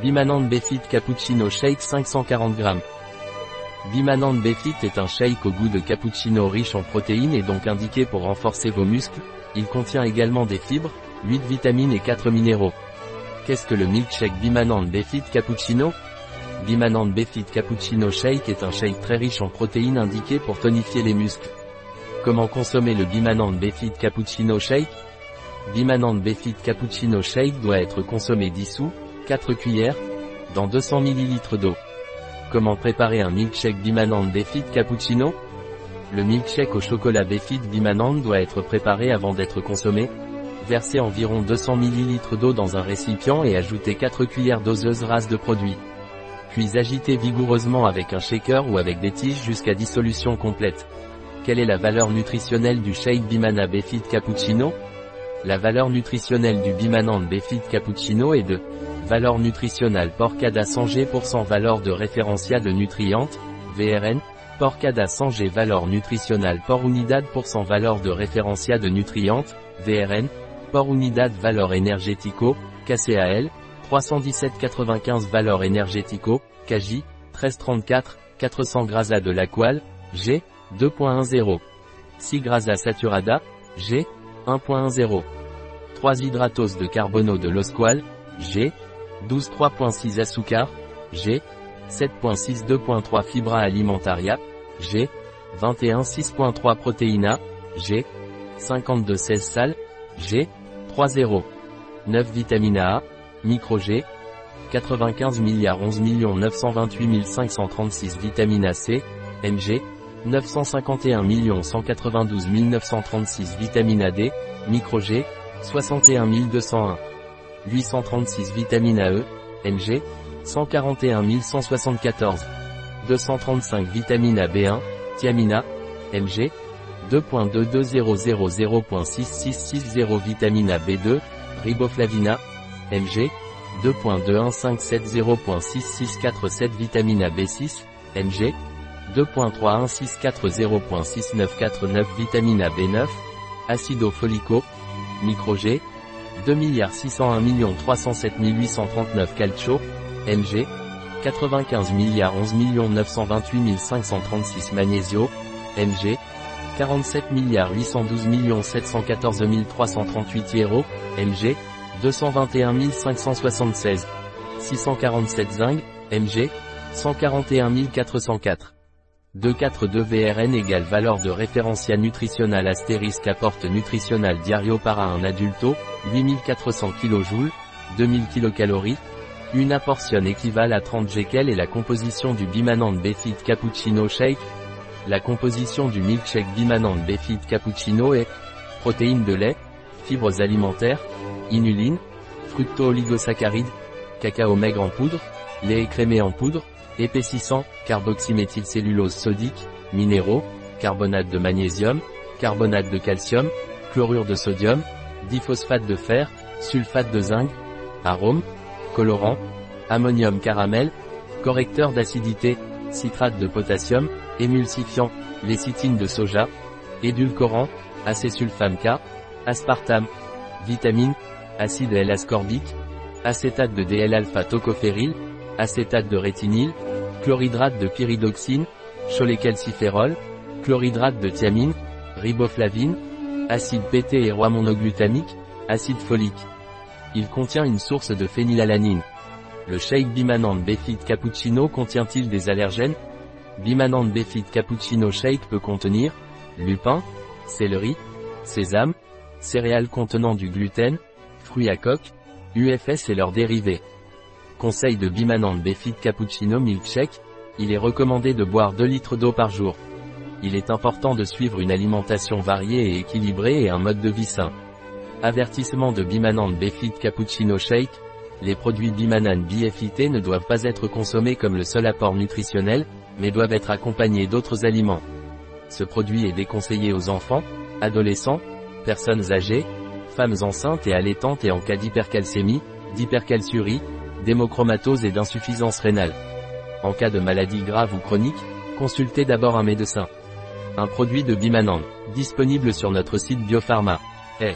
Bimanante Befit Cappuccino Shake 540 g. Bimanante Befit est un shake au goût de cappuccino riche en protéines et donc indiqué pour renforcer vos muscles. Il contient également des fibres, 8 vitamines et 4 minéraux. Qu'est-ce que le milkshake Bimanante Befit Cappuccino? Bimanante Befit Cappuccino Shake est un shake très riche en protéines indiqué pour tonifier les muscles. Comment consommer le Bimanante Befit Cappuccino Shake? Bimanante Befit Cappuccino Shake doit être consommé dissous, 4 cuillères, dans 200 ml d'eau. Comment préparer un milkshake Bimanante Befit Cappuccino? Le milkshake au chocolat Befit Bimanante doit être préparé avant d'être consommé. Versez environ 200 ml d'eau dans un récipient et ajoutez 4 cuillères doseuses rases de produit. Puis agitez vigoureusement avec un shaker ou avec des tiges jusqu'à dissolution complète. Quelle est la valeur nutritionnelle du shake Bimana Befit Cappuccino? La valeur nutritionnelle du Bimanante Befit Cappuccino est de Valeur nutritionnelle Porcada 100 G valeur de référentiat de nutrientes, VRN, Porcada 100 G valeur nutritionnelle Por Unidad valeur de référentiat de nutrientes, VRN, Por Unidad valeur énergético, KCAL, 317,95 valeur énergético, KJ, 1334, 400 grasa de l'aqual, G, 2.10. 6 grasa saturada, G, 1.10. 3 hydratose de carbono de l'osqual, G, 12 3.6 azúcar, G, 7.6 2.3 fibra alimentaria, G, 21 6.3 protéina, G, 52 16 sal, G, 3.0. 9 vitamine A, micro G, 95 milliards 11 928 536 vitamine C, Mg, 951 192 936 vitamine D, micro G, 61 201. 836 vitamine AE, Mg, 141 174. 235 vitamine AB1, thiamina, Mg, 2.22000.6660 vitamine B2, riboflavina, Mg, 2.21570.6647 vitamine B6, Mg, 2.31640.6949 vitamine B9, acido folico, micro G, 2 601 307 839 calcio, Mg, 95 milliards 11 928 536 magnesio, Mg, 47 milliards 812 714 338 hierro, Mg, 221 576, 647 zinc, Mg, 141 404. 242 VRN égale valeur de référentiel nutritionnel astérisque apporte nutritionnel diario para un adulto, 8400 kJ, 2000 kcal. Une portion équivalent à 30 G. et la composition du Bimanante Befit Cappuccino Shake La composition du milkshake Bimanante Befit Cappuccino est protéines de lait, fibres alimentaires, inuline, fructo-oligosaccharides, cacao maigre en poudre, lait écrémé en poudre, épaississant, carboxyméthylcellulose sodique, minéraux, carbonate de magnésium, carbonate de calcium, chlorure de sodium, diphosphate de fer, sulfate de zinc, arôme, colorant, ammonium caramel, correcteur d'acidité, citrate de potassium, émulsifiant, lécithine de soja, édulcorant, acésulfame K, aspartame, vitamine, acide L-ascorbique, acétate de DL-alpha tocophéryl, acétate de rétinyle, chlorhydrate de pyridoxine, cholécalciférol, chlorhydrate de thiamine, riboflavine, acide PT et roi monoglutamique, acide folique. Il contient une source de phénylalanine. Le shake Bimanante Befit Cappuccino contient-il des allergènes? Bimanante Befit Cappuccino Shake peut contenir lupin, céleri, sésame, céréales contenant du gluten, fruits à coque, UFS et leurs dérivés. Conseil de Bimanante Befit Cappuccino Milkshake, il est recommandé de boire 2 litres d'eau par jour. Il est important de suivre une alimentation variée et équilibrée et un mode de vie sain. Avertissement de Bimanante Befit Cappuccino Shake, les produits Bimanane BFIT ne doivent pas être consommés comme le seul apport nutritionnel, mais doivent être accompagnés d'autres aliments. Ce produit est déconseillé aux enfants, adolescents, personnes âgées, femmes enceintes et allaitantes et en cas d'hypercalcémie, d'hypercalciurie, d'hémochromatose et d'insuffisance rénale. En cas de maladie grave ou chronique, consultez d'abord un médecin. Un produit de Bimanan, disponible sur notre site Biopharma. Eh.